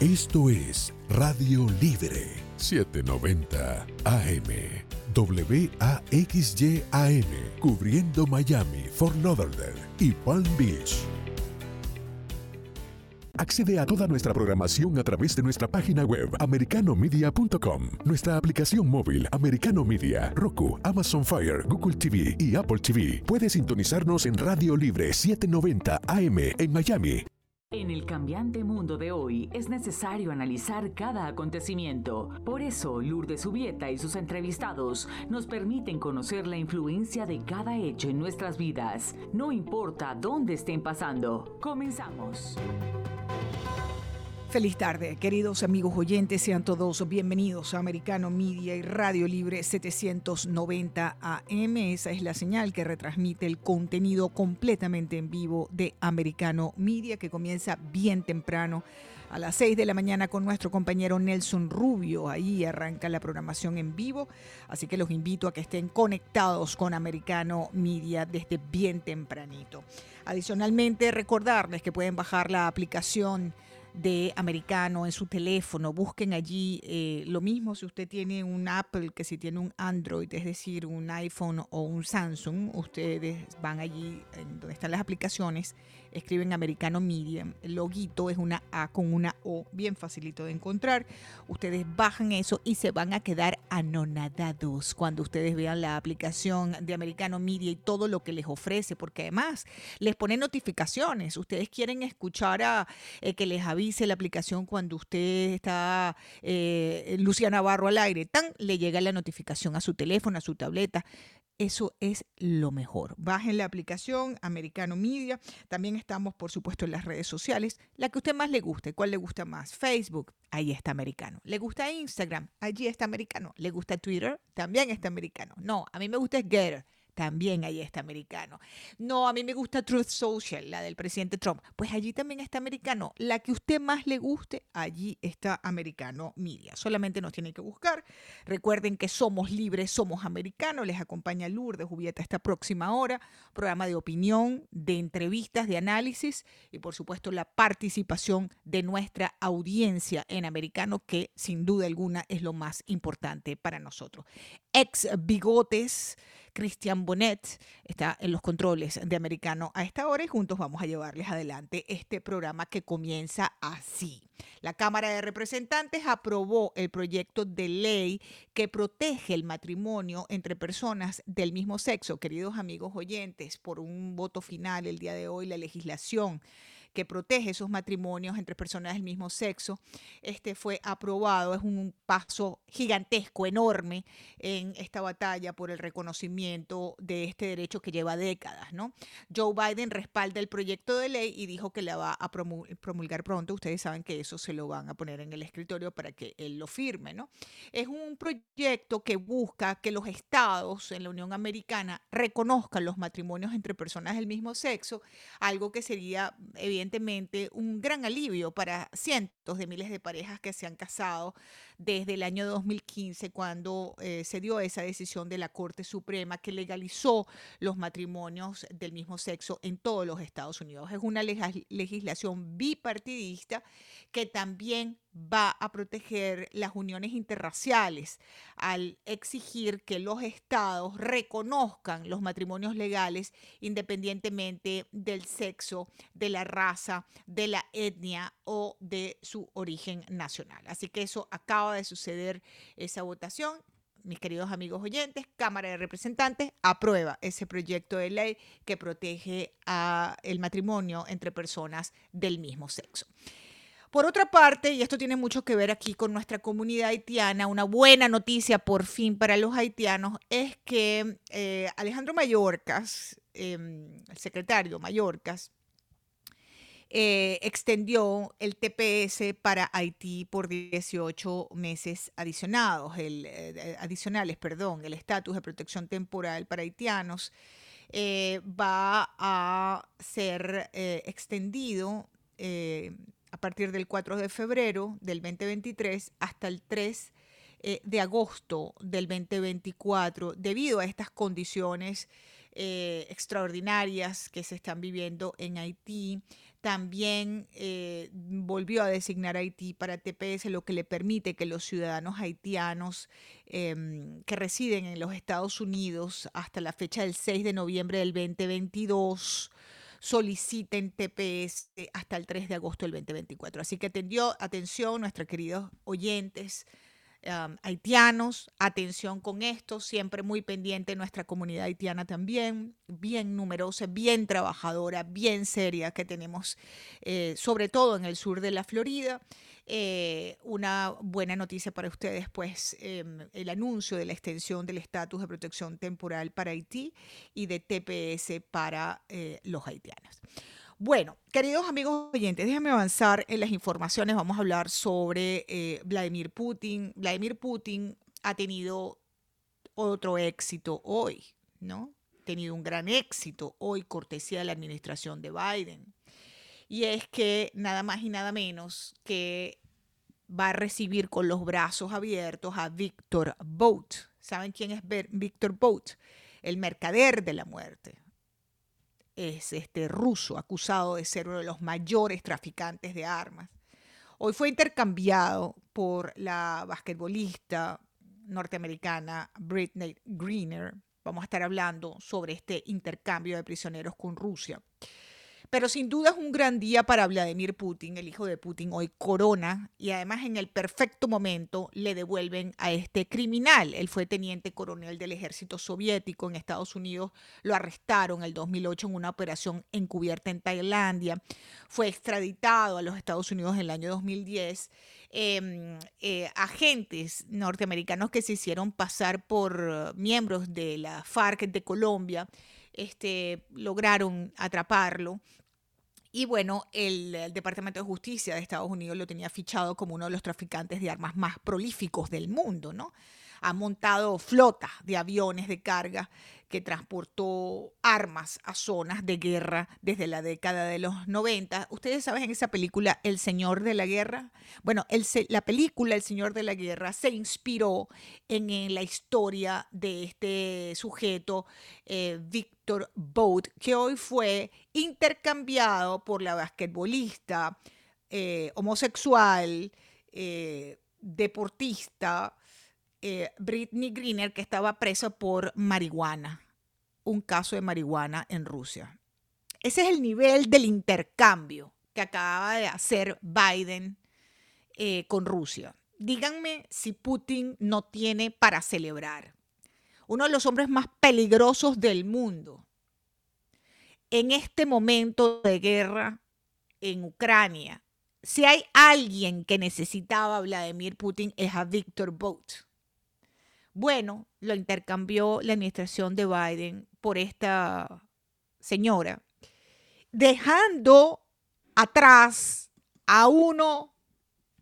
Esto es Radio Libre 790 AM. WAXYAM, cubriendo Miami, Fort Lauderdale y Palm Beach. Accede a toda nuestra programación a través de nuestra página web americanomedia.com, nuestra aplicación móvil Americano Media, Roku, Amazon Fire, Google TV y Apple TV. Puedes sintonizarnos en Radio Libre 790 AM en Miami en el cambiante mundo de hoy es necesario analizar cada acontecimiento. Por eso, Lourdes Subieta y sus entrevistados nos permiten conocer la influencia de cada hecho en nuestras vidas, no importa dónde estén pasando. Comenzamos. Feliz tarde, queridos amigos oyentes, sean todos bienvenidos a Americano Media y Radio Libre 790 AM. Esa es la señal que retransmite el contenido completamente en vivo de Americano Media que comienza bien temprano a las 6 de la mañana con nuestro compañero Nelson Rubio. Ahí arranca la programación en vivo, así que los invito a que estén conectados con Americano Media desde bien tempranito. Adicionalmente, recordarles que pueden bajar la aplicación de americano en su teléfono. Busquen allí eh, lo mismo si usted tiene un Apple que si tiene un Android, es decir, un iPhone o un Samsung. Ustedes van allí donde están las aplicaciones escriben Americano Medium. El loguito es una A con una O, bien facilito de encontrar. Ustedes bajan eso y se van a quedar anonadados cuando ustedes vean la aplicación de Americano Media y todo lo que les ofrece, porque además les pone notificaciones. Ustedes quieren escuchar a eh, que les avise la aplicación cuando usted está eh, Luciana Barro al aire. Tan le llega la notificación a su teléfono, a su tableta. Eso es lo mejor. Bajen la aplicación Americano Media. También estamos, por supuesto, en las redes sociales. La que a usted más le guste. ¿Cuál le gusta más? Facebook. Ahí está Americano. ¿Le gusta Instagram? Allí está Americano. ¿Le gusta Twitter? También está Americano. No, a mí me gusta Getter también allí está americano. No, a mí me gusta Truth Social, la del presidente Trump. Pues allí también está americano. La que usted más le guste, allí está americano media. Solamente nos tiene que buscar. Recuerden que somos libres, somos americanos. Les acompaña Lourdes Jubieta esta próxima hora. Programa de opinión, de entrevistas, de análisis y por supuesto la participación de nuestra audiencia en americano, que sin duda alguna es lo más importante para nosotros. Ex bigotes Cristian Bonet está en los controles de Americano a esta hora y juntos vamos a llevarles adelante este programa que comienza así. La Cámara de Representantes aprobó el proyecto de ley que protege el matrimonio entre personas del mismo sexo. Queridos amigos oyentes, por un voto final el día de hoy, la legislación que protege esos matrimonios entre personas del mismo sexo. Este fue aprobado, es un paso gigantesco, enorme en esta batalla por el reconocimiento de este derecho que lleva décadas, ¿no? Joe Biden respalda el proyecto de ley y dijo que la va a promulgar pronto. Ustedes saben que eso se lo van a poner en el escritorio para que él lo firme, ¿no? Es un proyecto que busca que los estados en la Unión Americana reconozcan los matrimonios entre personas del mismo sexo, algo que sería evidentemente evidentemente un gran alivio para cientos de miles de parejas que se han casado desde el año 2015, cuando eh, se dio esa decisión de la Corte Suprema que legalizó los matrimonios del mismo sexo en todos los Estados Unidos. Es una legislación bipartidista que también va a proteger las uniones interraciales al exigir que los estados reconozcan los matrimonios legales independientemente del sexo, de la raza, de la etnia o de su origen nacional. Así que eso acaba de suceder esa votación. Mis queridos amigos oyentes, Cámara de Representantes aprueba ese proyecto de ley que protege el matrimonio entre personas del mismo sexo. Por otra parte, y esto tiene mucho que ver aquí con nuestra comunidad haitiana, una buena noticia por fin para los haitianos es que eh, Alejandro Mayorkas, em, el secretario Mayorkas, eh, extendió el TPS para Haití por 18 meses adicionados, el, eh, adicionales, perdón, el estatus de protección temporal para haitianos eh, va a ser extendido a partir del 4 de febrero del 2023 hasta el 3 de agosto del 2024 debido a estas condiciones extraordinarias que se están viviendo en Haití. También eh, volvió a designar Haití para TPS, lo que le permite que los ciudadanos haitianos em, que residen en los Estados Unidos hasta la fecha del 6 de noviembre del 2022 soliciten TPS hasta el 3 de agosto del 2024. Así que atendió, atención, nuestros queridos oyentes haitianos, atención con esto, siempre muy pendiente nuestra comunidad haitiana también, bien numerosa, bien trabajadora, bien seria que tenemos, eh, sobre todo en el sur de la Florida. Eh, una buena noticia para ustedes, pues em, el anuncio de la extensión del estatus de protección temporal para Haití y de TPS para eh, los haitianos. Bueno, queridos amigos oyentes, déjenme avanzar en las informaciones. Vamos a hablar sobre eh, Vladimir Putin. Vladimir Putin ha tenido otro éxito hoy, ¿no? Ha tenido un gran éxito hoy, cortesía de la administración de Biden. Y es que nada más y nada menos que va a recibir con los brazos abiertos a Víctor Bout. ¿Saben quién es Víctor Bout? El mercader de la muerte es este ruso acusado de ser uno de los mayores traficantes de armas. Hoy fue intercambiado por la basquetbolista norteamericana Britney Greener. Vamos a estar hablando sobre este intercambio de prisioneros con Rusia. Pero sin duda es un gran día para Vladimir Putin, el hijo de Putin, hoy corona y además en el perfecto momento le devuelven a este criminal. Él fue teniente coronel del ejército soviético en Estados Unidos, lo arrestaron el 2008 en una operación encubierta en Tailandia, fue extraditado a los Estados Unidos en el año 2010. Em, eh, agentes norteamericanos que se hicieron pasar por miembros de la FARC de Colombia este, lograron atraparlo. Y bueno, el, Departamento de Justicia de Estados Unidos lo tenía fichado como uno de los traficantes de armas más prolíficos del mundo, ¿no? Ha montado flotas de aviones de carga que transportó armas a zonas de guerra desde la década de los 90. Ustedes saben en esa película El Señor de la Guerra. Bueno, la película El Señor de la Guerra se inspiró en, la historia de este sujeto, eh, Víctor Boat, que hoy fue intercambiado por la basquetbolista eh, homosexual, eh, deportista, eh, Britney Greener, que estaba presa por marihuana, un caso de marihuana en Rusia. Ese es el nivel del intercambio que acaba de hacer Biden eh, con Rusia. Díganme si Putin no tiene para celebrar. Uno de los hombres más peligrosos del mundo. En este momento de guerra en Ucrania, si hay alguien que necesitaba a Vladimir Putin es a Víctor Bout. Bueno, lo intercambió la administración de Biden por esta señora, dejando atrás a uno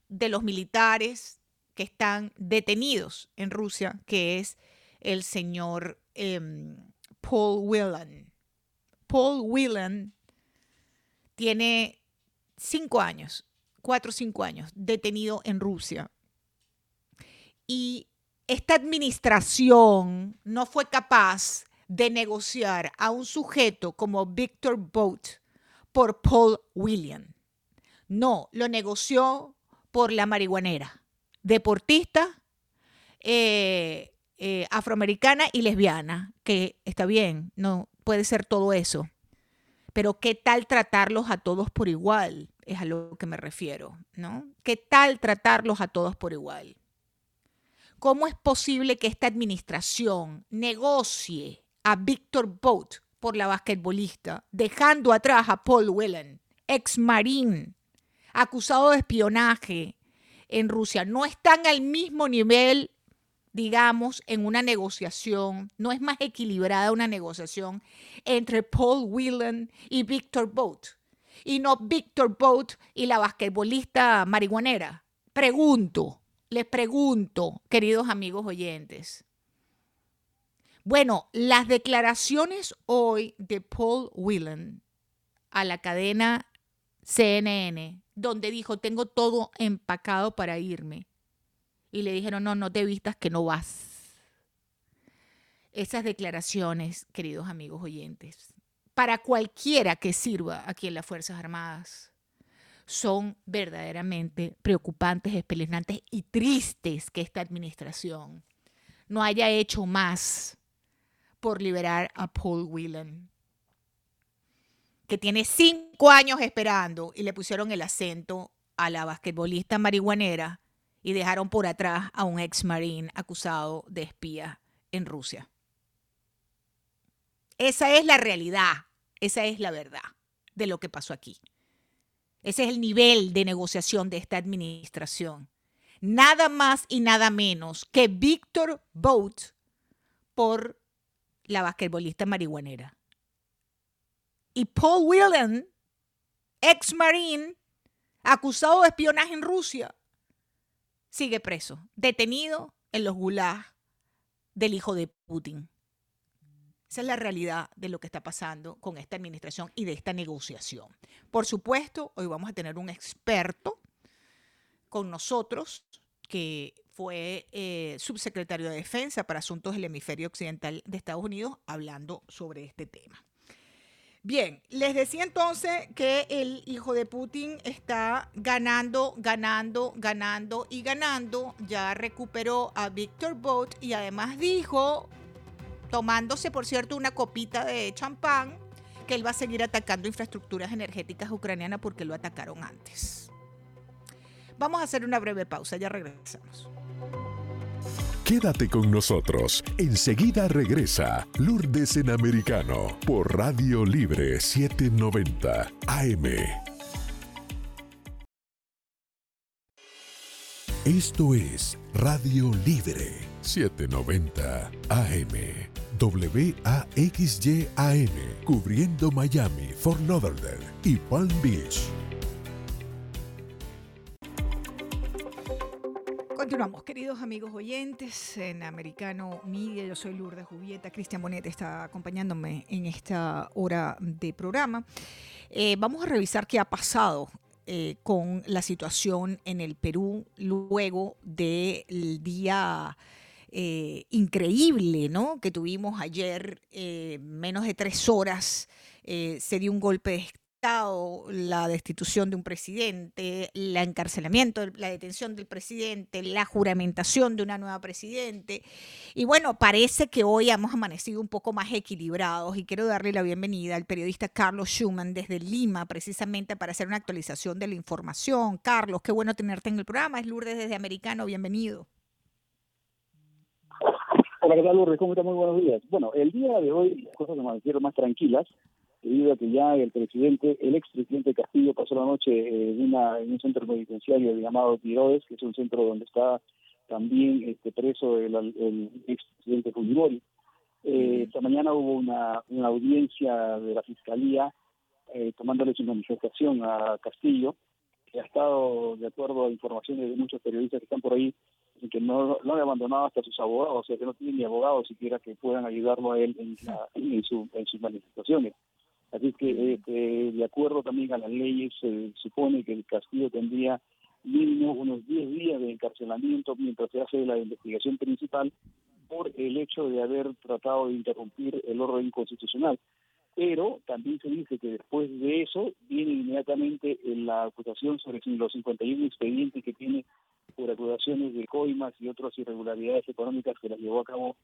de los militares que están detenidos en Rusia, que es el señor em, Paul Whelan. Paul Whelan tiene cinco años, cuatro o cinco años, detenido en Rusia. Y esta administración no fue capaz de negociar a un sujeto como Victor Boat por Paul William. No, lo negoció por la marihuanera, deportista, eh, eh, afroamericana y lesbiana, que está bien, no puede ser todo eso. Pero ¿qué tal tratarlos a todos por igual? Es a lo que me refiero, ¿no? ¿Qué tal tratarlos a todos por igual? ¿Cómo es posible que esta administración negocie a Víctor Boat por la basquetbolista, dejando atrás a Paul Whelan, ex marín, acusado de espionaje en Rusia? No están al mismo nivel, digamos, en una negociación, no es más equilibrada una negociación entre Paul Whelan y Víctor Boat, y no Víctor Boat y la basquetbolista marihuanera. Pregunto les pregunto, queridos amigos oyentes. Bueno, las declaraciones hoy de Paul Whelan a la cadena CNN, donde dijo, tengo todo empacado para irme. Y le dijeron, no, no te vistas que no vas. Esas declaraciones, queridos amigos oyentes, para cualquiera que sirva aquí en las Fuerzas Armadas son verdaderamente preocupantes, espeluznantes y tristes que esta administración no haya hecho más por liberar a Paul Whelan, que tiene cinco años esperando y le pusieron el acento a la basquetbolista marihuanera y dejaron por atrás a un ex marín acusado de espía en Rusia. Esa es la realidad, esa es la verdad de lo que pasó aquí. Ese es el nivel de negociación de esta administración. Nada más y nada menos que Víctor Bout por la basquetbolista marihuanera. Y Paul Whelan, ex marine, acusado de espionaje en Rusia, sigue preso, detenido en los gulags del hijo de Putin. Esa es la realidad de lo que está pasando con esta administración y de esta negociación. Por supuesto, hoy vamos a tener un experto con nosotros que fue eh, subsecretario de Defensa para Asuntos del Hemisferio Occidental de Estados Unidos hablando sobre este tema. Bien, les decía entonces que el hijo de Putin está ganando, ganando, ganando y ganando. Ya recuperó a Víctor Bout y además dijo tomándose, por cierto, una copita de champán, que él va a seguir atacando infraestructuras energéticas ucranianas porque lo atacaron antes. Vamos a hacer una breve pausa, ya regresamos. Quédate con nosotros. Enseguida regresa Lourdes en Americano por Radio Libre 790 AM. Esto es Radio Libre 790 AM. WAXYAM, cubriendo Miami, Fort Lauderdale y Palm Beach. Continuamos, queridos amigos oyentes en Americano Media. Yo soy Lourdes Jubieta. Cristian Bonet está acompañándome en esta hora de programa. Eh, vamos a revisar qué ha pasado eh, con la situación en el Perú luego del día eh, increíble ¿no? que tuvimos ayer, eh, menos de tres horas, eh, se dio un golpe de Estado, la destitución de un presidente, el encarcelamiento, la detención del presidente, la juramentación de una nueva presidente. Y bueno, parece que hoy hemos amanecido un poco más equilibrados y quiero darle la bienvenida al periodista Carlos Schumann desde Lima, precisamente para hacer una actualización de la información. Carlos, qué bueno tenerte en el programa. Es Lourdes desde Americano, bienvenido. Hola, ¿qué tal, Lourdes? ¿Cómo está? Muy buenos días. Bueno, el día de hoy las cosas se hicieron más tranquilas, debido a que ya el presidente, el expresidente Castillo pasó la noche en, una, en un centro penitenciario llamado Tiroes, que es un centro donde está también este, preso el, el expresidente Fujimori. Eh, esta mañana hubo una, una audiencia de la Fiscalía eh, tomándole su manifestación a Castillo, que ha estado, de acuerdo a informaciones de muchos periodistas que están por ahí, y que no lo han abandonado hasta sus abogados, o sea que no tiene ni abogados siquiera que puedan ayudarlo a él en, en, su, en sus manifestaciones. Así que este, de acuerdo también a las leyes se supone que el castigo tendría mínimo unos 10 días de encarcelamiento mientras se hace la investigación principal por el hecho de haber tratado de interrumpir el orden constitucional. Pero también se dice que después de eso viene inmediatamente la acusación sobre los 51 expedientes que tiene por acusaciones de coimas y otras irregularidades económicas que las llevó a cabo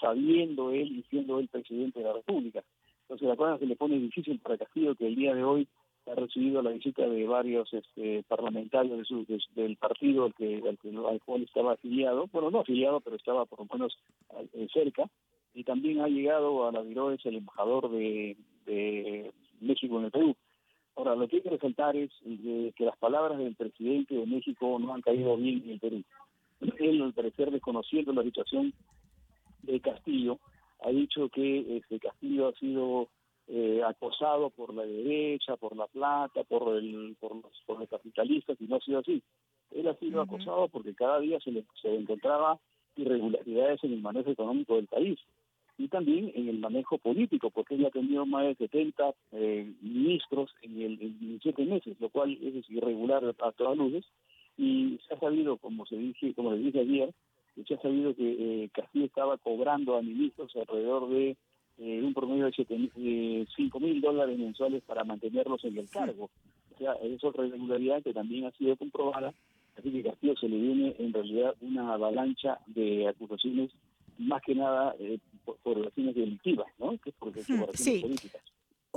sabiendo él y siendo él presidente de la República. Entonces la cosa se le pone difícil para Castillo que el día de hoy ha recibido la visita de varios este, parlamentarios de su, del partido al, que, al, cual estaba afiliado, bueno, no afiliado, pero estaba por lo menos eh, cerca, y también ha llegado a la Viroes el embajador de, de México en el Perú. Ahora, lo que hay que resaltar es que las palabras del presidente de México no han caído bien en el Perú. Él, al parecer, desconociendo la situación de Castillo, ha dicho que este Castillo ha sido eh, acosado por la derecha, por la plata, por el, por los, por los capitalistas, y no ha sido así. Él ha sido acosado porque cada día se le se encontraba irregularidades en el manejo económico del país y también en el manejo político, porque él ha tenido más de 70 eh, ministros en, el, en siete meses, lo cual es irregular a todas luces, y se ha sabido, como se dije, como les dije ayer, se ha sabido que eh, Castillo estaba cobrando a ministros alrededor de eh, un promedio de 5 mil dólares mensuales para mantenerlos en el cargo. O sea, es otra irregularidad que también ha sido comprobada. Así que Castillo se le viene en realidad una avalancha de acusaciones, más que nada eh, por, por fines delictivas, ¿no? Que es por, por sí. políticas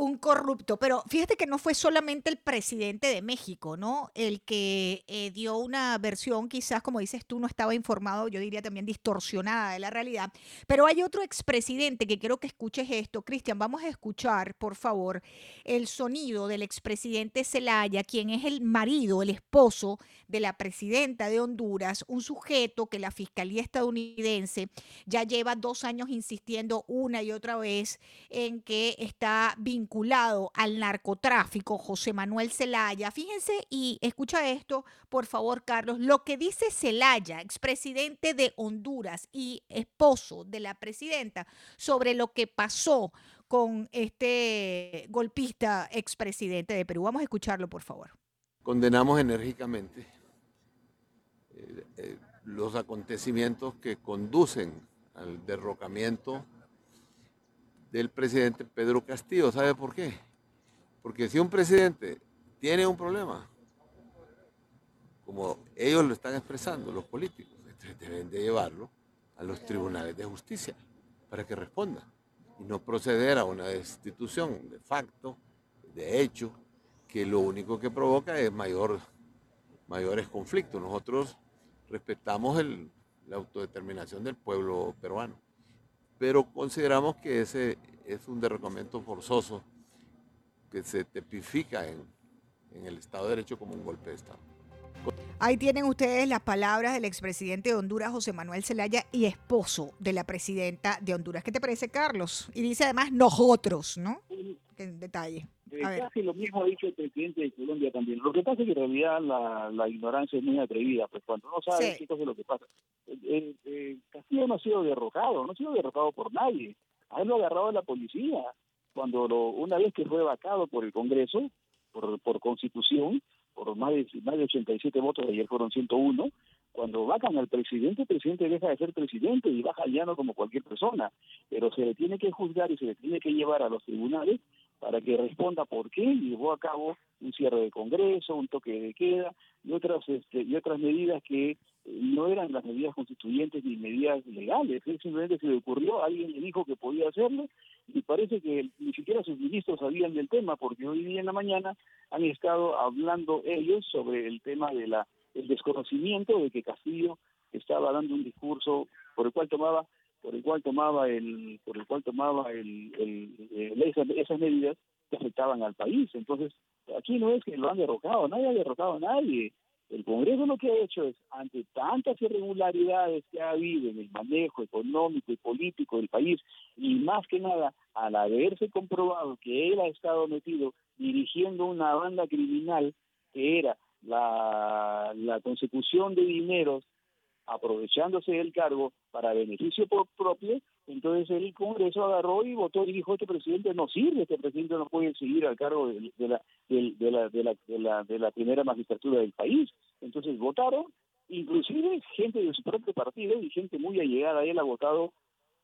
un corrupto, pero fíjate que no fue solamente el presidente de México, ¿no? El que eh, dio una versión, quizás, como dices tú, no estaba informado, yo diría también distorsionada de la realidad, pero hay otro expresidente que quiero que escuches esto. Cristian, vamos a escuchar, por favor, el sonido del expresidente Zelaya, quien es el marido, el esposo de la presidenta de Honduras, un sujeto que la Fiscalía estadounidense ya lleva dos años insistiendo una y otra vez en que está vinculado al narcotráfico, José Manuel Zelaya. Fíjense y escucha esto, por favor, Carlos, lo que dice Zelaya, expresidente de Honduras y esposo de la presidenta, sobre lo que pasó con este golpista expresidente de Perú. Vamos a escucharlo, por favor. Condenamos enérgicamente eh, eh, los acontecimientos que conducen al derrocamiento del presidente Pedro Castillo. ¿Sabe por qué? Porque si un presidente tiene un problema, como ellos lo están expresando, los políticos, deben de llevarlo a los tribunales de justicia para que responda y no proceder a una destitución de facto, de hecho, que lo único que provoca es mayor, mayores conflictos. Nosotros respetamos la autodeterminación del pueblo peruano pero consideramos que ese es un derrocamiento forzoso que se tipifica en, en el Estado de Derecho como un golpe de Estado. Ahí tienen ustedes las palabras del expresidente de Honduras, José Manuel Zelaya, y esposo de la presidenta de Honduras. ¿Qué te parece, Carlos? Y dice además nosotros, ¿no? En detalle. Casi lo mismo ha dicho el presidente de Colombia también. Lo que pasa es que en realidad la, ignorancia es muy atrevida, pues cuando no sabe qué cosa es lo que pasa. Eh, eh, Castillo no ha sido derrocado, no ha sido derrocado por nadie. A él lo ha agarrado la policía. Cuando lo, una vez que fue vacado por el Congreso, por, por constitución, por más de, más de 87 votos, ayer fueron 101, cuando vacan al presidente, el presidente deja de ser presidente y baja al llano como cualquier persona, pero se le tiene que juzgar y se le tiene que llevar a los tribunales para que responda por qué llevó a cabo un cierre de Congreso, un toque de queda y otras este, y otras medidas que eh, no eran las medidas constituyentes ni medidas legales. Él simplemente se le ocurrió, alguien le dijo que podía hacerlo y parece que ni siquiera sus ministros sabían del tema porque hoy día en la mañana han estado hablando ellos sobre el tema de la el desconocimiento de que Castillo estaba dando un discurso por el cual tomaba por el cual tomaba el por el cual tomaba el, el, esas, medidas que afectaban al país. Entonces aquí no es que lo han derrocado nadie ha derrocado a nadie. El Congreso lo que ha hecho es ante tantas irregularidades que ha habido en el manejo económico y político del país y más que nada al haberse comprobado que él ha estado metido dirigiendo una banda criminal que era la, la consecución de dineros aprovechándose del cargo para beneficio propio, entonces el Congreso agarró y votó y dijo este presidente no sirve, este presidente no puede seguir al cargo de, la, de, la, de, la, de, la, de la primera magistratura del país. Entonces votaron, inclusive gente de su propio partido y gente muy allegada a él ha votado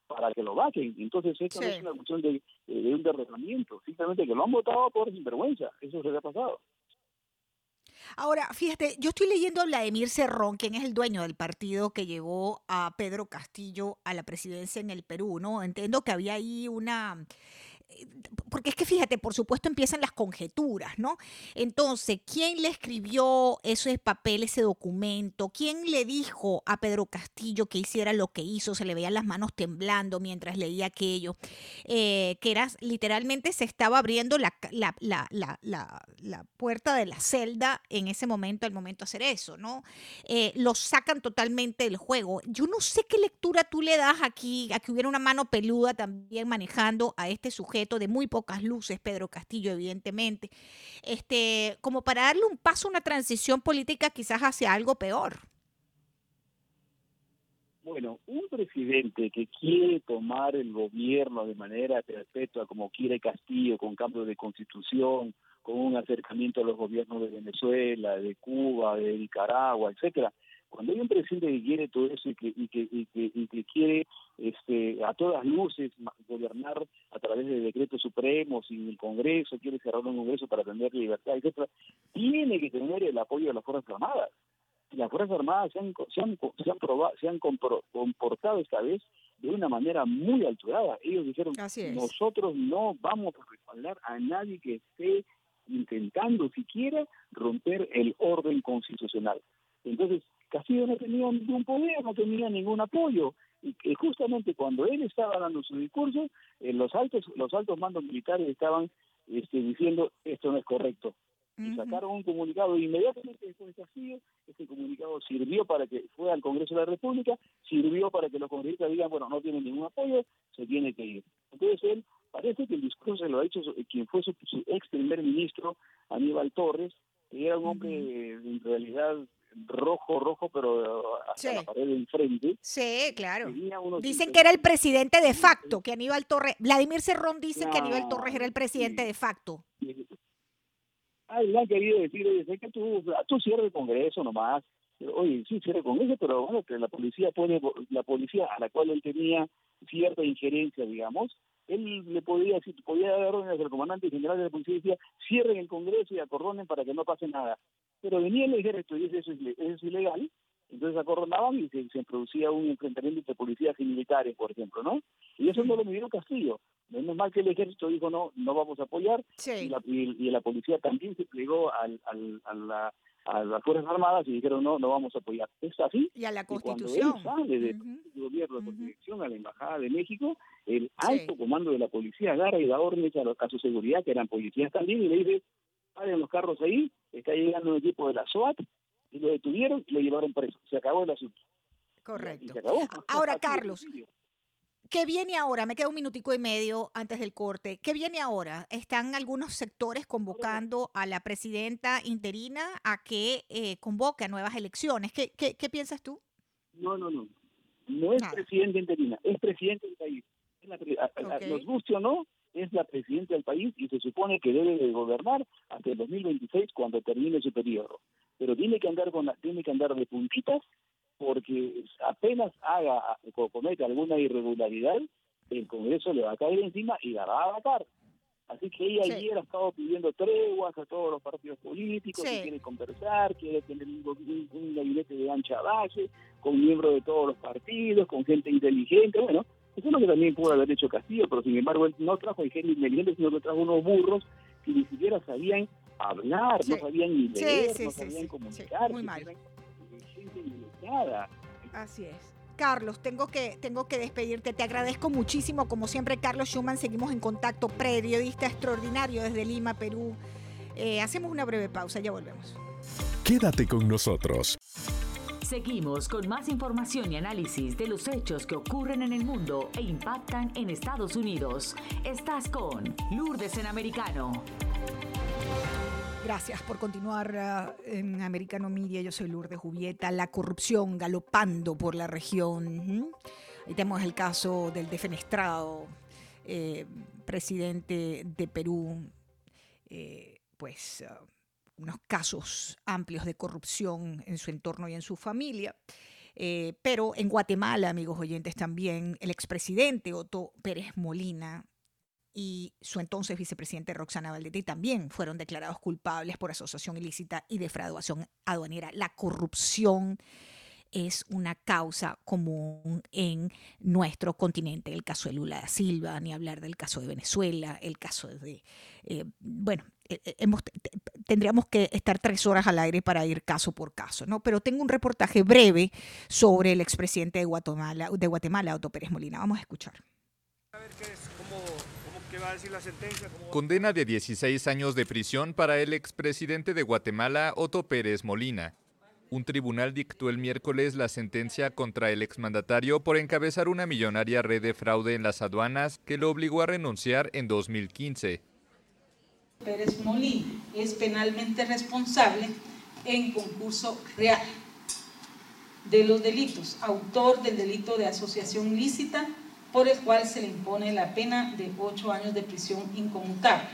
para que lo vaquen. Entonces esto no es una cuestión de, de un derrotamiento, simplemente que lo han votado por sinvergüenza, eso se le ha pasado. Ahora, fíjate, yo estoy leyendo a Vladimir Cerrón, quien es el dueño del partido que llevó a Pedro Castillo a la presidencia en el Perú, ¿no? Entiendo que había ahí una porque es que fíjate, por supuesto empiezan las conjeturas, ¿no? Entonces, ¿quién le escribió ese papel, ese documento? ¿Quién le dijo a Pedro Castillo que hiciera lo que hizo? Se le veían las manos temblando mientras leía aquello, eh, que era literalmente se estaba abriendo la, la, la, la, puerta de la celda en ese momento, al momento de hacer eso, ¿no? Eh, lo sacan totalmente del juego. Yo no sé qué lectura tú le das aquí, a que hubiera una mano peluda también manejando a este sujeto de muy pocas luces, Pedro Castillo, evidentemente, este, como para darle un paso a una transición política quizás hacia algo peor. Bueno, un presidente que quiere tomar el gobierno de manera perpetua, como quiere Castillo, con cambio de constitución, con un acercamiento a los gobiernos de Venezuela, de Cuba, de Nicaragua, etcétera, cuando hay un presidente que quiere todo eso y que, y que, y que, quiere este, a todas luces gobernar a través de decretos supremos y el Congreso, quiere cerrar un Congreso para tener libertad, etcétera, tiene que tener el apoyo de las Fuerzas Armadas. Las Fuerzas Armadas se han, se han, se han, probado, se han comportado esta vez de una manera muy alturada. Ellos dijeron, nosotros no vamos a respaldar a nadie que esté intentando siquiera romper el orden constitucional. Entonces, Castillo no tenía ningún poder, no tenía ningún apoyo. Y que justamente cuando él estaba dando su discurso, eh, los altos los altos mandos militares estaban este, diciendo esto no es correcto. Y sacaron un comunicado inmediatamente después de Castillo. Este comunicado sirvió para que fue al Congreso de la República, sirvió para que los congresistas digan, bueno, no tienen ningún apoyo, se tiene que ir. Entonces él, parece que el discurso se lo ha hecho quien fue su, ex primer ministro, Aníbal Torres, que era un hombre en realidad rojo, rojo, pero hasta la pared de enfrente. Sí, claro. Dicen que era el presidente de facto, que Aníbal Torres, Vladimir Cerrón dice que Aníbal Torres era el presidente de facto. Ah, le han querido decir, oye, sé que tú, tú cierres el Congreso nomás. Oye, sí, cierre el Congreso, pero bueno, que la policía puede, la policía a la cual él tenía cierta injerencia, digamos, él le podía decir, podía dar órdenes al comandante general de la policía y decía, cierren el Congreso y acordonen para que no pase nada. Pero venía el ejército y eso es, eso es ilegal, entonces acordonaban y se, producía un enfrentamiento entre policías y militares, por ejemplo, ¿no? Y eso no lo midieron Castillo. Menos mal que el ejército dijo no, no vamos a apoyar y, la, y, la policía también se plegó al, al, a, la, a las Fuerzas Armadas y dijeron no, no vamos a apoyar. Es así. Y a la Constitución. cuando él sale del gobierno de dirección a la Embajada de México, el alto comando de la policía agarra y da órdenes a, a su seguridad, que eran policías también, y le dice, paren los carros ahí, está llegando un equipo de la SOAT, y lo detuvieron y lo llevaron preso. Se acabó el asunto. Correcto. Ahora, Carlos, ¿qué viene ahora? Me queda un minutico y medio antes del corte. ¿Qué viene ahora? Están algunos sectores convocando a la presidenta interina a que eh, convoque a nuevas elecciones. ¿Qué, qué, qué piensas tú? No, no, no. No es presidenta interina, es presidente del país. Nos guste o no, es la presidenta del país y se supone que debe de gobernar hasta el 2026 cuando termine su periodo. Pero tiene que andar con la, tiene que andar de puntitas porque apenas haga o cometa alguna irregularidad, el Congreso le va a caer encima y la va a matar. Así que ella ayer ha estado pidiendo treguas a todos los partidos políticos, que quiere conversar, quiere tener un, un, gabinete de ancha base, con miembros de todos los partidos, con gente inteligente. Bueno, eso es lo que también pudo haber hecho Castillo, pero sin embargo él no trajo ingenio inteligente, sino que trajo unos burros que ni siquiera sabían hablar, no sabían ni leer, no sabían comunicar. muy mal. Así es. Carlos, tengo que, tengo que despedirte. Te agradezco muchísimo. Como siempre, Carlos Schumann, seguimos en contacto. Periodista extraordinario desde Lima, Perú. Eh, hacemos una breve pausa, ya volvemos. Quédate con nosotros. Seguimos con más información y análisis de los hechos que ocurren en el mundo e impactan en Estados Unidos. Estás con Lourdes en Americano. Gracias por continuar eh, en Americano Media. Yo soy Lourdes Jubieta. La corrupción galopando por la región. Ahí tenemos el caso del defenestrado eh, presidente de Perú. Eh, pues unos casos amplios de corrupción en su entorno y en su familia. Eh, pero en Guatemala, amigos oyentes, también el expresidente Otto Pérez Molina y su entonces vicepresidente Roxana Valdetti también fueron declarados culpables por asociación ilícita y defraudación aduanera. La corrupción es una causa común en nuestro continente. El caso de Lula da Silva, ni hablar del caso de Venezuela, el caso de, eh, bueno, eh, eh, hemos, tendríamos que estar tres horas al aire para ir caso por caso, ¿no? Pero tengo un reportaje breve sobre el expresidente de Guatemala, de Guatemala Otto Pérez Molina. Vamos a escuchar. Condena de 16 años de prisión para el expresidente de Guatemala, Otto Pérez Molina. Un tribunal dictó el miércoles la sentencia contra el exmandatario por encabezar una millonaria red de fraude en las aduanas que lo obligó a renunciar en 2015. Pérez Molina es penalmente responsable en concurso real de los delitos, autor del delito de asociación lícita por el cual se le impone la pena de ocho años de prisión inconmutable,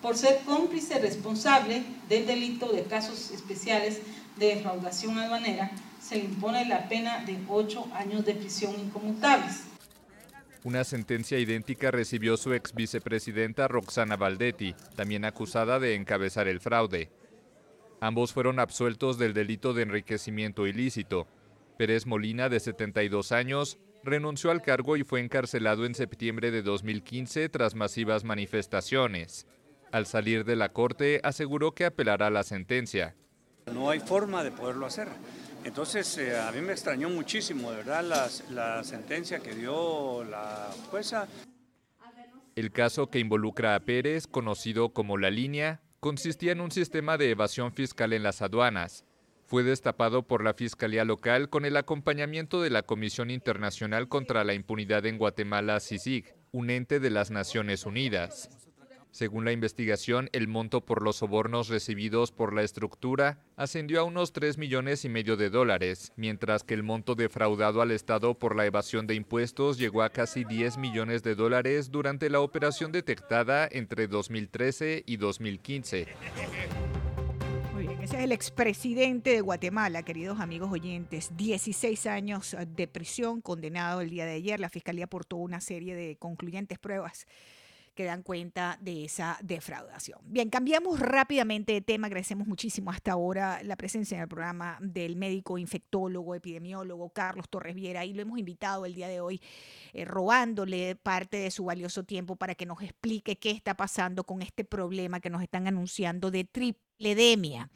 por ser cómplice responsable del delito de casos especiales de defraudación aduanera, se le impone la pena de ocho años de prisión inconmutables. Una sentencia idéntica recibió su ex vicepresidenta Roxana Valdetti, también acusada de encabezar el fraude. Ambos fueron absueltos del delito de enriquecimiento ilícito. Pérez Molina, de 72 años, renunció al cargo y fue encarcelado en septiembre de 2015 tras masivas manifestaciones. Al salir de la corte, aseguró que apelará la sentencia. No hay forma de poderlo hacer. Entonces, eh, a mí me extrañó muchísimo, de verdad, la, la sentencia que dio la jueza. El caso que involucra a Pérez, conocido como La Línea, consistía en un sistema de evasión fiscal en las aduanas. Fue destapado por la Fiscalía Local con el acompañamiento de la Comisión Internacional contra la Impunidad en Guatemala, CICIG, un ente de las Naciones Unidas. Según la investigación, el monto por los sobornos recibidos por la estructura ascendió a unos 3 millones y medio de dólares, mientras que el monto defraudado al Estado por la evasión de impuestos llegó a casi 10 millones de dólares durante la operación detectada entre 2013 y 2015. Muy bien, ese es el expresidente de Guatemala, queridos amigos oyentes. 16 años de prisión, condenado el día de ayer. La fiscalía aportó una serie de concluyentes pruebas que dan cuenta de esa defraudación. Bien, cambiamos rápidamente de tema. Agradecemos muchísimo hasta ahora la presencia en el programa del médico infectólogo, epidemiólogo Carlos Torres Viera y lo hemos invitado el día de hoy eh, robándole parte de su valioso tiempo para que nos explique qué está pasando con este problema que nos están anunciando de tripledemia.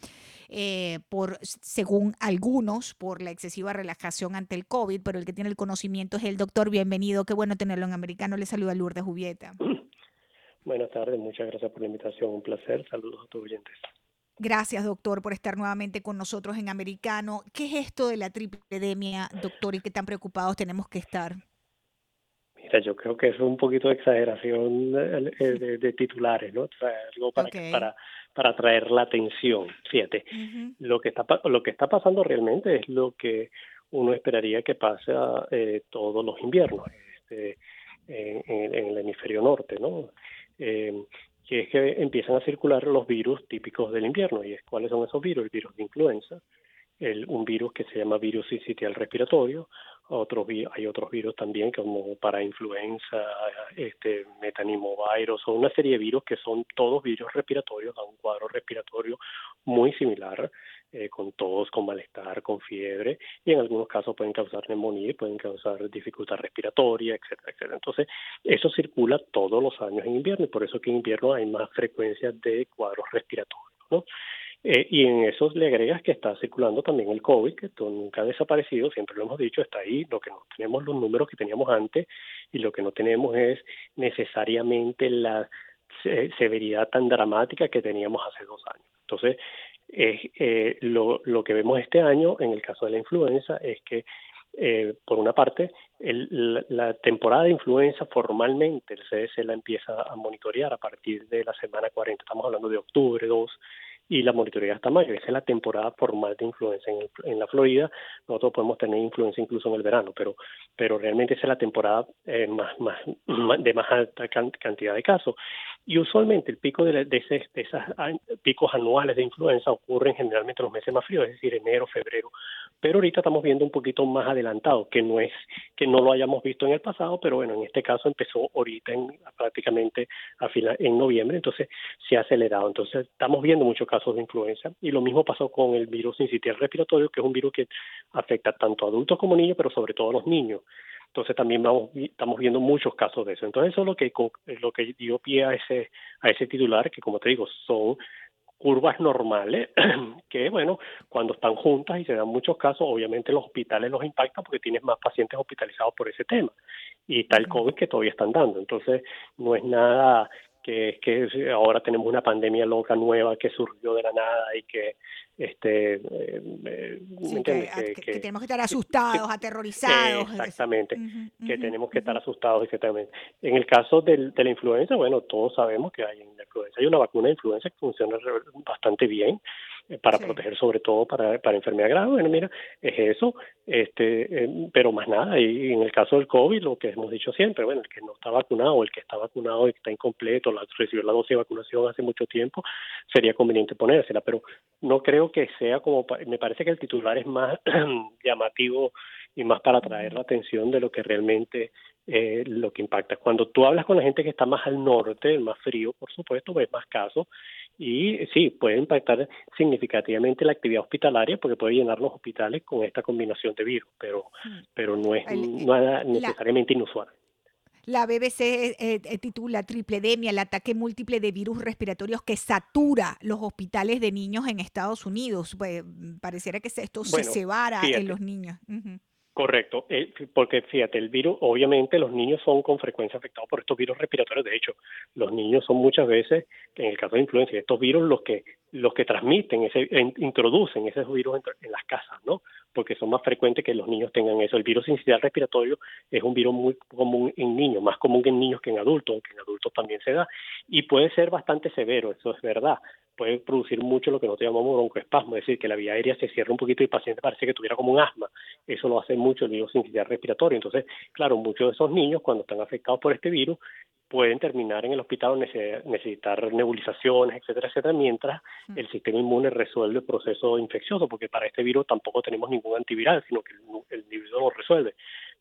Eh, por, según algunos, por la excesiva relajación ante el COVID, pero el que tiene el conocimiento es el doctor. Bienvenido, qué bueno tenerlo en americano. Le saluda Lourdes Jubieta. Buenas tardes, muchas gracias por la invitación, un placer, saludos a tus oyentes. Gracias, doctor, por estar nuevamente con nosotros en Americano. ¿Qué es esto de la tripledemia, doctor, y qué tan preocupados tenemos que estar? Mira, yo creo que es un poquito de exageración de, de, titulares, ¿no? O sea, algo para, okay. para, para atraer la atención. Fíjate, uh -huh. lo, que está, lo que está pasando realmente es lo que uno esperaría que pase eh, todos los inviernos este, en, en, en el hemisferio norte, ¿no? Eh, que es que empiezan a circular los virus típicos del invierno. ¿Y es, cuáles son esos virus? El virus de influenza, el, un virus que se llama virus sincitial respiratorio, otros hay otros virus también como para influenza, este metanimovirus, o una serie de virus que son todos virus respiratorios, a un cuadro respiratorio muy similar, eh, con tos, con malestar, con fiebre, y en algunos casos pueden causar neumonía, pueden causar dificultad respiratoria, etcétera, etcétera. Entonces, eso circula todos los años en invierno, y por eso que en invierno hay más frecuencia de cuadros respiratorios, ¿no? Eh, y en eso le agregas que está circulando también el COVID, que nunca ha desaparecido, siempre lo hemos dicho, está ahí, lo que no tenemos los números que teníamos antes y lo que no tenemos es necesariamente la se severidad tan dramática que teníamos hace dos años. Entonces, eh, eh, lo, lo que vemos este año en el caso de la influenza es que eh, por una parte, el, la, la, temporada de influenza formalmente el CDC la empieza a monitorear a partir de la semana 40, estamos hablando de octubre 2, y la monitoría hasta mayo. Esa es la temporada formal de influenza en, el, en la Florida. Nosotros podemos tener influenza incluso en el verano, pero, pero realmente esa es la temporada eh, más, más, de más alta can, cantidad de casos. Y usualmente el pico de, de, ese, de esos picos anuales de influenza ocurren generalmente en los meses más fríos, es decir, enero, febrero. Pero ahorita estamos viendo un poquito más adelantado, que no es que no lo hayamos visto en el pasado, pero bueno, en este caso empezó ahorita en, prácticamente a final, en noviembre, entonces se ha acelerado. Entonces estamos viendo muchos casos casos de influenza. Y lo mismo pasó con el virus sincitial respiratorio, que es un virus que afecta tanto a adultos como niños, pero sobre todo a los niños. Entonces también vamos, estamos viendo muchos casos de eso. Entonces eso es lo que, lo que dio pie a ese, a ese titular, que como te digo, son curvas normales que, bueno, cuando están juntas y se dan muchos casos, obviamente los hospitales los impactan porque tienes más pacientes hospitalizados por ese tema. Y está el COVID que todavía están dando. Entonces, no es nada que, que ahora tenemos una pandemia loca nueva que surgió de la nada y que este eh, sí, que, que, que, tenemos que estar asustados, aterrorizados. Exactamente, uh -huh, que uh -huh, tenemos que estar asustados exactamente. En el caso del, de la influenza, bueno, todos sabemos que hay en el influenza. Hay una vacuna de influenza que funciona bastante bien eh, para proteger sobre todo para, para enfermedad grave. Bueno, mira, es eso, este, eh, pero más nada. Y en el caso del COVID, lo que hemos dicho siempre, bueno, el que no está vacunado, el que está vacunado y que está incompleto, la, recibió la dosis de vacunación hace mucho tiempo, sería conveniente ponérsela, pero no creo que sea como, me parece que el titular es más llamativo y más para atraer la atención de lo que realmente eh, lo que impacta. Cuando tú hablas con la gente que está más al norte, el más frío, por supuesto, ves más casos y sí, puede impactar significativamente la actividad hospitalaria porque puede llenar los hospitales con esta combinación de virus, pero, mm. pero no es nada necesariamente inusual. La BBC eh, eh, titula Tripledemia, el ataque múltiple de virus respiratorios que satura los hospitales de niños en Estados Unidos. Pues, pareciera que esto se cebara en los niños. Correcto, eh, porque fíjate, el virus, obviamente los niños son con frecuencia afectados por estos virus respiratorios. De hecho, los niños son muchas veces, en el caso de influencia, estos virus los que los que transmiten, ese, introducen esos virus en, las casas, ¿no? Porque son más frecuentes que los niños tengan eso. El virus sincitial respiratorio es un virus muy común en niños, más común en niños que en adultos, aunque en adultos también se da, y puede ser bastante severo, eso es verdad puede producir mucho lo que nosotros llamamos broncoespasmo, es decir, que la vía aérea se cierra un poquito y el paciente parece que tuviera como un asma. Eso lo hace mucho el virus sincitial respiratorio. Entonces, claro, muchos de esos niños, cuando están afectados por este virus, pueden terminar en el hospital necesitar nebulizaciones, etcétera, etcétera, mientras mm. el sistema inmune resuelve el proceso infeccioso, porque para este virus tampoco tenemos ningún antiviral, sino que el, el individuo lo resuelve.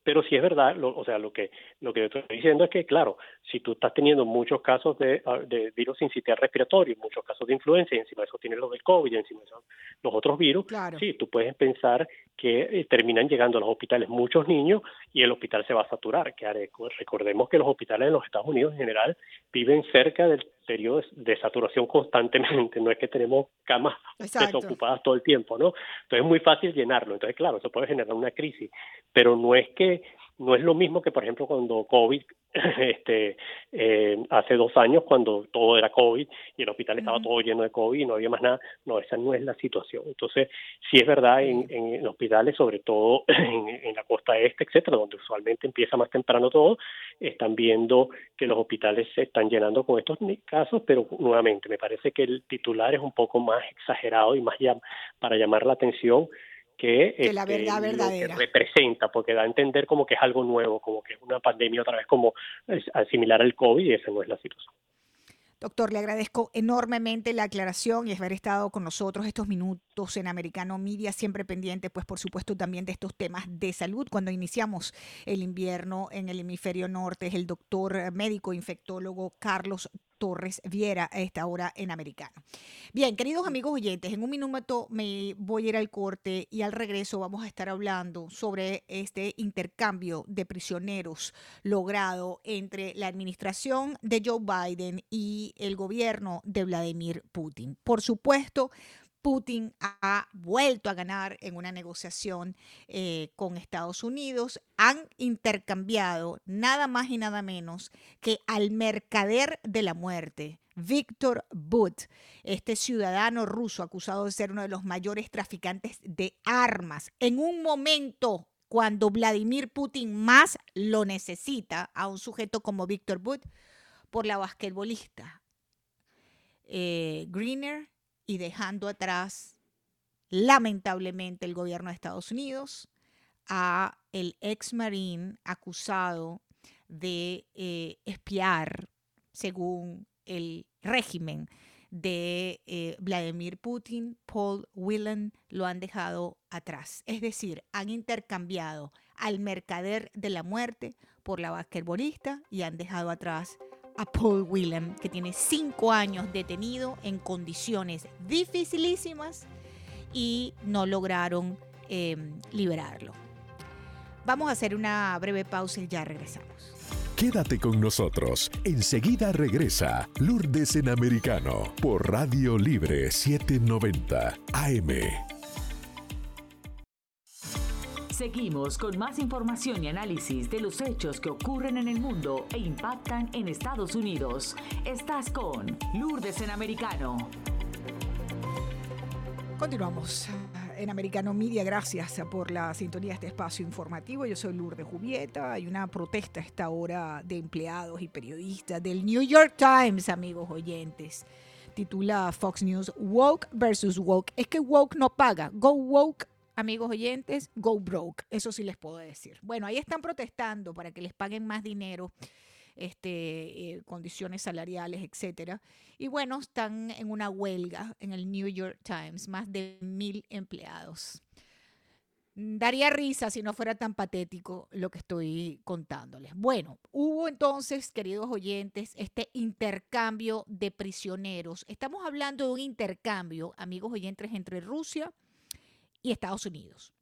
Pero sí es verdad, o sea, lo que lo que estoy diciendo es que, claro, si tú estás teniendo muchos casos de, ah, de virus sincitial respiratorio, muchos casos de influenza, y encima de eso tienes los del COVID, y encima de eso los otros virus, sí, tú puedes pensar que eh, terminan llegando a los hospitales muchos niños y el hospital se va a saturar. Que recordemos que los hospitales en los Estados Unidos en general viven cerca del periodo de saturación constantemente, no es que tenemos camas desocupadas todo el tiempo, ¿no? Entonces es muy fácil llenarlo, entonces claro, eso puede generar una crisis, pero no es que no es lo mismo que, por ejemplo, cuando COVID, este, eh, hace dos años, cuando todo era COVID y el hospital estaba todo lleno de COVID y no había más nada. No, esa no es la situación. Entonces, sí es verdad, en, en, hospitales, sobre todo en, la costa este, etcétera, donde usualmente empieza más temprano todo, están viendo que los hospitales se están llenando con estos casos, pero nuevamente, me parece que el titular es un poco más exagerado y más ya para llamar la atención que, la este, verdad verdadera. representa, porque da a entender como que es algo nuevo, como que es una pandemia otra vez como similar al COVID y esa no es la situación. Doctor, le agradezco enormemente la aclaración y haber estado con nosotros estos minutos en Americano Media, siempre pendiente, pues por supuesto también de estos temas de salud. Cuando iniciamos el invierno en el hemisferio norte, es el doctor médico infectólogo Carlos Torres Viera a esta hora en Americano. Bien, queridos amigos oyentes, en un minuto me voy a ir al corte y al regreso vamos a estar hablando sobre este intercambio de prisioneros logrado entre la administración de Joe Biden y el gobierno de Vladimir Putin. Por supuesto, Putin ha vuelto a ganar en una negociación eh, con Estados Unidos. Han intercambiado nada más y nada menos que al mercader de la muerte, Víctor Butt, este ciudadano ruso acusado de ser uno de los mayores traficantes de armas, en un momento cuando Vladimir Putin más lo necesita a un sujeto como Víctor Butt por la basquetbolista eh, Greener y dejando atrás, lamentablemente, el gobierno de Estados Unidos a el ex marín acusado de eh, espiar, según el régimen de eh, Vladimir Putin, Paul Whelan, lo han dejado atrás. Es decir, han intercambiado al mercader de la muerte por la basquetbolista y han dejado atrás a Paul Willem, que tiene cinco años detenido en condiciones dificilísimas y no lograron em, liberarlo. Vamos a hacer una breve pausa y ya regresamos. Quédate con nosotros. Enseguida regresa Lourdes en Americano por Radio Libre 790 AM. Seguimos con más información y análisis de los hechos que ocurren en el mundo e impactan en Estados Unidos. Estás con Lourdes en Americano. Continuamos en Americano Media. Gracias por la sintonía de este espacio informativo. Yo soy Lourdes Jubieta. Hay una protesta a esta hora de empleados y periodistas del New York Times, amigos oyentes. Titula Fox News Woke versus Woke. Es que Woke no paga. Go Woke amigos oyentes, go broke. Eso sí les puedo decir. Bueno, ahí están protestando para que les paguen más dinero este, eh, condiciones salariales, etcétera. Y bueno, están en una huelga en el New York Times, más de mil empleados. Daría risa si no fuera tan patético lo que estoy contándoles. Bueno, hubo entonces, queridos oyentes, este intercambio de prisioneros. Estamos hablando de un intercambio, amigos oyentes, entre Rusia y Estados Unidos,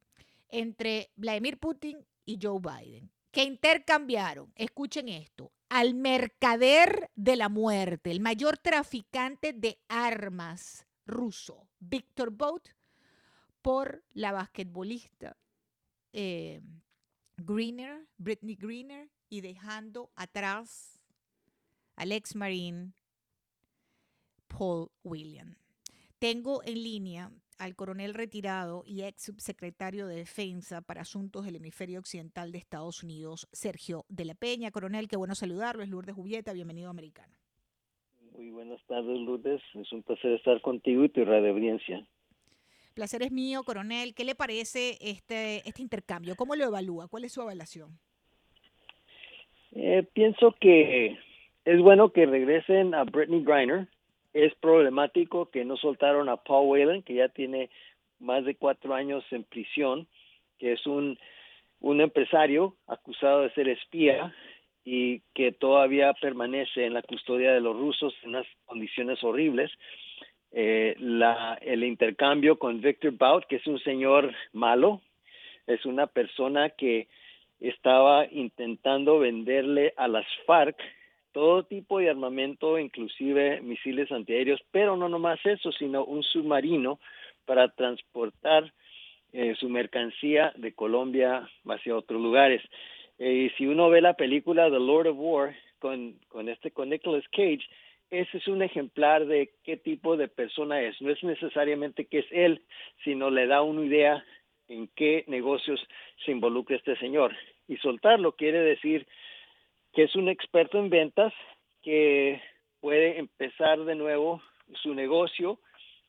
entre Vladimir Putin y Joe Biden, que intercambiaron, escuchen esto, al mercader de la muerte, el mayor traficante de armas ruso, Víctor Bout, por la basquetbolista eh, Greener, Britney Greener, y dejando atrás al ex marine Paul William. Tengo en línea al coronel retirado y ex subsecretario de Defensa para Asuntos del Hemisferio Occidental de Estados Unidos, Sergio de la Peña. Coronel, qué bueno saludarlo. Es Lourdes Jubieta. Bienvenido a Americano. Muy buenas tardes, Lourdes. Es un placer estar contigo y tu radio audiencia. Placer es mío, coronel. ¿Qué le parece este, este intercambio? ¿Cómo lo evalúa? ¿Cuál es su evaluación? Eh, pienso que es bueno que regresen a Brittany Griner, es problemático que no soltaron a Paul Whelan, que ya tiene más de cuatro años en prisión, que es un, un empresario acusado de ser espía y que todavía permanece en la custodia de los rusos en unas condiciones horribles. Eh, la, el intercambio con Victor Bout, que es un señor malo, es una persona que estaba intentando venderle a las FARC todo tipo de armamento, inclusive misiles antiaéreos, pero no nomás eso, sino un submarino para transportar eh, su mercancía de Colombia hacia otros lugares. Eh, y si uno ve la película The Lord of War con, con este con Nicolas Cage, ese es un ejemplar de qué tipo de persona es. No es necesariamente que es él, sino le da una idea en qué negocios se involucra este señor. Y soltarlo quiere decir que es un experto en ventas, que puede empezar de nuevo su negocio.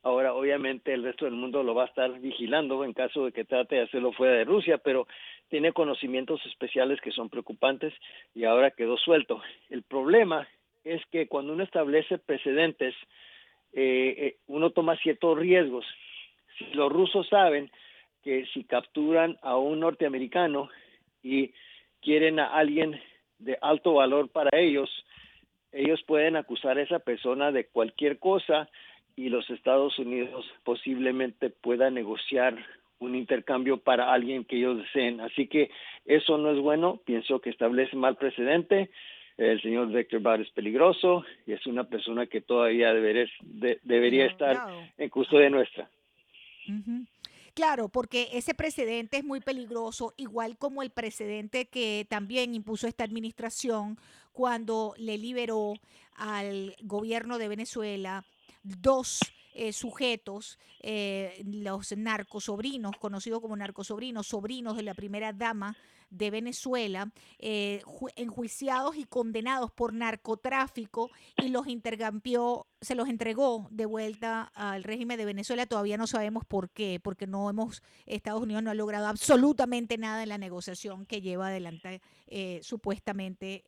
Ahora, obviamente, el resto del mundo lo va a estar vigilando en caso de que trate de hacerlo fuera de Rusia, pero tiene conocimientos especiales que son preocupantes y ahora quedó suelto. El problema es que cuando uno establece precedentes, eh, eh, uno toma ciertos riesgos. Si los rusos saben que si capturan a un norteamericano y quieren a alguien de alto valor para ellos, ellos pueden acusar a esa persona de cualquier cosa y los Estados Unidos posiblemente puedan negociar un intercambio para alguien que ellos deseen. Así que eso no es bueno, pienso que establece mal precedente. El señor Victor Barr es peligroso y es una persona que todavía debería, debería estar en custodia nuestra. Claro, porque ese precedente es muy peligroso, igual como el precedente que también impuso esta administración cuando le liberó al gobierno de Venezuela dos eh, sujetos, eh, los narcosobrinos, conocidos como narcosobrinos, sobrinos de la primera dama de Venezuela, eh, enjuiciados y condenados por narcotráfico y los intercambió, se los entregó de vuelta al régimen de Venezuela. Todavía no sabemos por qué, porque no hemos, Estados Unidos no ha logrado absolutamente nada en la negociación que lleva adelante eh, supuestamente.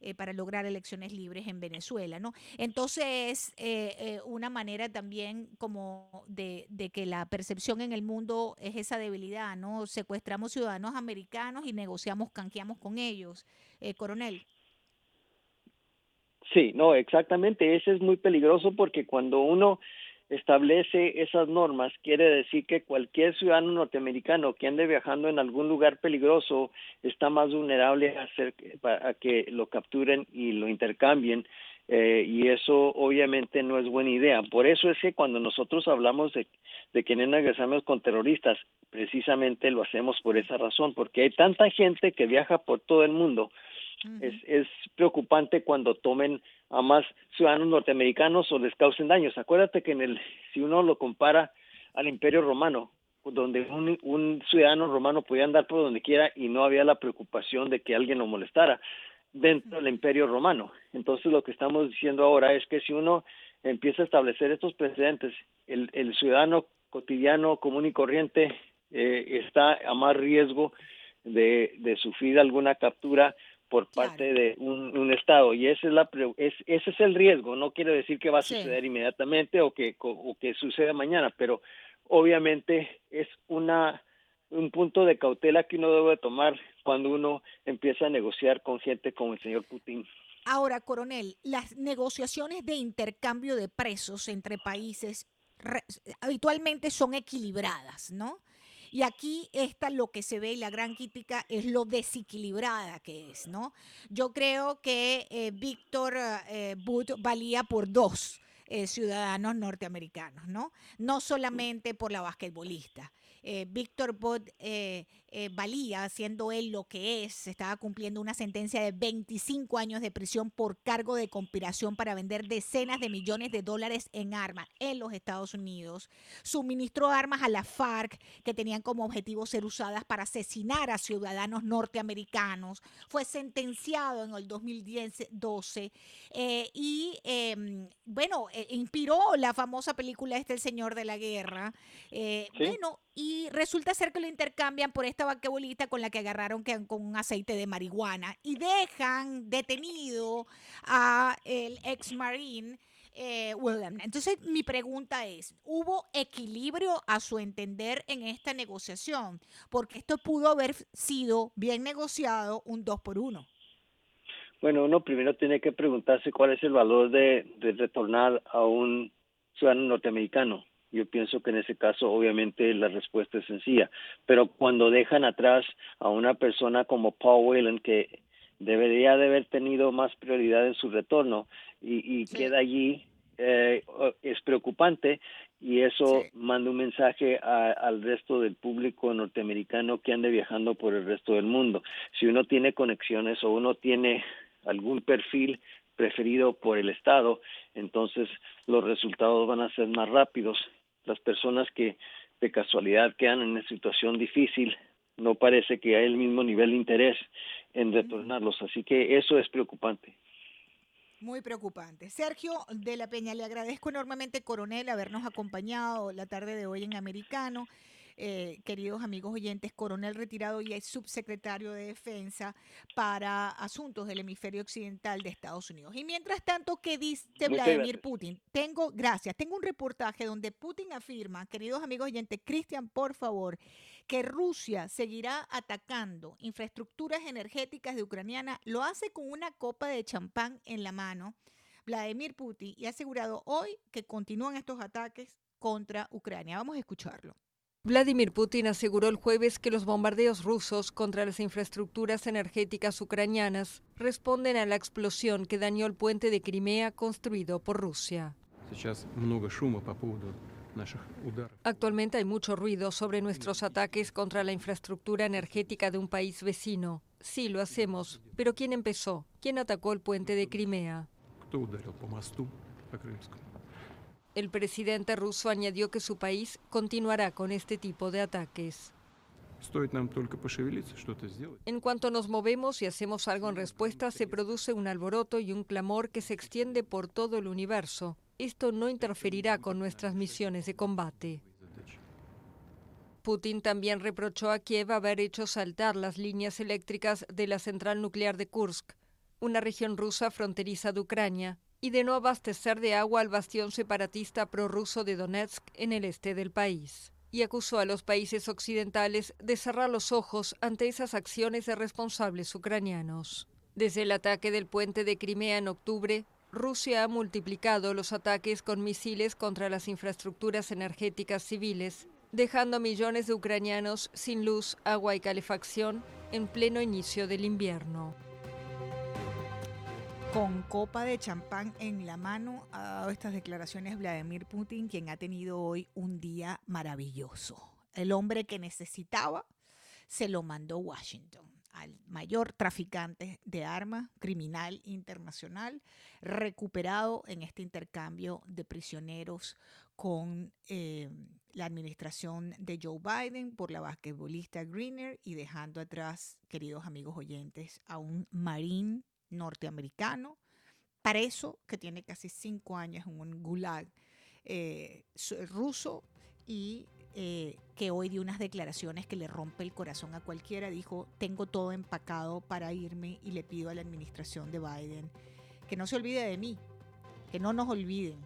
Eh, eh, para lograr elecciones libres en Venezuela, ¿no? Entonces, eh, eh, una manera también como de, de, que la percepción en el mundo es esa debilidad, ¿no? Secuestramos ciudadanos americanos y negociamos, canjeamos con ellos. coronel. Sí, no, exactamente. Ese es muy peligroso porque cuando uno establece esas normas quiere decir que cualquier ciudadano norteamericano que ande viajando en algún lugar peligroso está más vulnerable a, hacer, a que lo capturen y lo intercambien eh, y eso obviamente no es buena idea. Por eso es que cuando nosotros hablamos de, de que negociamos con terroristas, precisamente lo hacemos por esa razón, porque hay tanta gente que viaja por todo el mundo. Es, es preocupante cuando tomen a más ciudadanos norteamericanos o les causen daños. Acuérdate que en el, si uno lo compara al Imperio Romano, donde un, ciudadano romano podía andar por donde quiera y no había la preocupación de que alguien lo molestara dentro del imperio romano. Entonces lo que estamos diciendo ahora es que si uno empieza a establecer estos precedentes, el, el ciudadano cotidiano común y corriente eh, está a más riesgo de, de sufrir alguna captura por parte de un, Estado. Y ese es, la, es, ese es el riesgo. No quiere decir que va a suceder inmediatamente o que, o que suceda mañana, pero obviamente es una un punto de cautela que uno debe tomar cuando uno empieza a negociar con gente como el señor Putin. Ahora, coronel, las negociaciones de intercambio de presos entre países habitualmente son equilibradas, ¿no? Y aquí está lo que se ve y la gran crítica es lo desequilibrada que es, ¿no? Yo creo que eh, Víctor eh, valía por dos eh, ciudadanos norteamericanos, ¿no? No solamente por la basquetbolista. Eh, Víctor Bott eh, eh, valía, siendo él lo que es, estaba cumpliendo una sentencia de 25 años de prisión por cargo de conspiración para vender decenas de millones de dólares en armas en los Estados Unidos. Suministró armas a la FARC que tenían como objetivo ser usadas para asesinar a ciudadanos norteamericanos. Fue sentenciado en el 2012 y em, bueno, inspiró la famosa película este El Señor de la Guerra. Bueno, y resulta ser que lo intercambian por esta vaquebolita con la que agarraron que, con un aceite de marihuana y dejan detenido a el ex marine eh, William. Entonces mi pregunta es, ¿hubo equilibrio a su entender en esta negociación? Porque esto pudo haber sido bien negociado un dos por uno. Bueno, uno primero tiene que preguntarse cuál es el valor de, de retornar a un ciudadano norteamericano yo pienso que en ese caso obviamente la respuesta es sencilla, pero cuando dejan atrás a una persona como Paul Whelan que debería de haber tenido más prioridad en su retorno y, queda allí eh, es preocupante y eso manda un mensaje al resto del público norteamericano que ande viajando por el resto del mundo. Si uno tiene conexiones o uno tiene algún perfil preferido por el Estado, entonces los resultados van a ser más rápidos las personas que de casualidad quedan en una situación difícil, no parece que hay el mismo nivel de interés en retornarlos. Así que eso es preocupante. Muy preocupante. Sergio de la Peña, le agradezco enormemente, coronel, habernos acompañado la tarde de hoy en Americano. Eh, queridos amigos oyentes, coronel retirado y es subsecretario de Defensa para Asuntos del Hemisferio Occidental de Estados Unidos. Y mientras tanto, ¿qué dice Vladimir Putin? Tengo, gracias, tengo un reportaje donde Putin afirma, queridos amigos oyentes, Cristian, por favor, que Rusia seguirá atacando infraestructuras energéticas de Ucraniana, lo hace con una copa de champán en la mano. Vladimir Putin y ha asegurado hoy que continúan estos ataques contra Ucrania. Vamos a escucharlo. Vladimir Putin aseguró el jueves que los bombardeos rusos contra las infraestructuras energéticas ucranianas responden a la explosión que dañó el puente de Crimea construido por Rusia. Actualmente hay mucho ruido sobre nuestros ataques contra la infraestructura energética de un país vecino. Sí, lo hacemos, pero ¿quién empezó? ¿Quién atacó el puente de Crimea? El presidente ruso añadió que su país continuará con este tipo de ataques. En cuanto nos movemos y hacemos algo en respuesta, se produce un alboroto y un clamor que se extiende por todo el universo. Esto no interferirá con nuestras misiones de combate. Putin también reprochó a Kiev haber hecho saltar las líneas eléctricas de la central nuclear de Kursk, una región rusa fronteriza de Ucrania, y de no abastecer de agua al bastión separatista prorruso de Donetsk en el este del país. Y acusó a los países occidentales de cerrar los ojos ante esas acciones de responsables ucranianos. Desde el ataque del puente de Crimea en octubre, Rusia ha multiplicado los ataques con misiles contra las infraestructuras energéticas civiles, dejando a millones de ucranianos sin luz, agua y calefacción en pleno inicio del invierno. Con copa de champán en la mano ha dado estas declaraciones Vladimir Putin, quien ha tenido hoy un día maravilloso. El hombre que necesitaba se lo mandó Washington al mayor traficante de armas, criminal internacional, recuperado en este intercambio de prisioneros con eh, la administración de Joe Biden por la basquetbolista Greener y dejando atrás, queridos amigos oyentes, a un marín norteamericano preso que tiene casi cinco años en un gulag eh, ruso y eh, que hoy dio unas declaraciones que le rompe el corazón a cualquiera. Dijo, tengo todo empacado para irme y le pido a la administración de Biden que no se olvide de mí, que no nos olviden.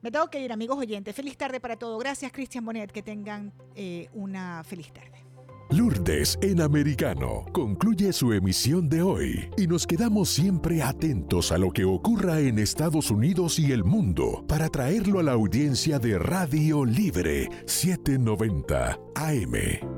Me tengo que ir, amigos oyentes. Feliz tarde para todos. Gracias, Cristian Bonet. Que tengan eh, una feliz tarde. Lourdes en Americano concluye su emisión de hoy y nos quedamos siempre atentos a lo que ocurra en Estados Unidos y el mundo para traerlo a la audiencia de Radio Libre 790 AM.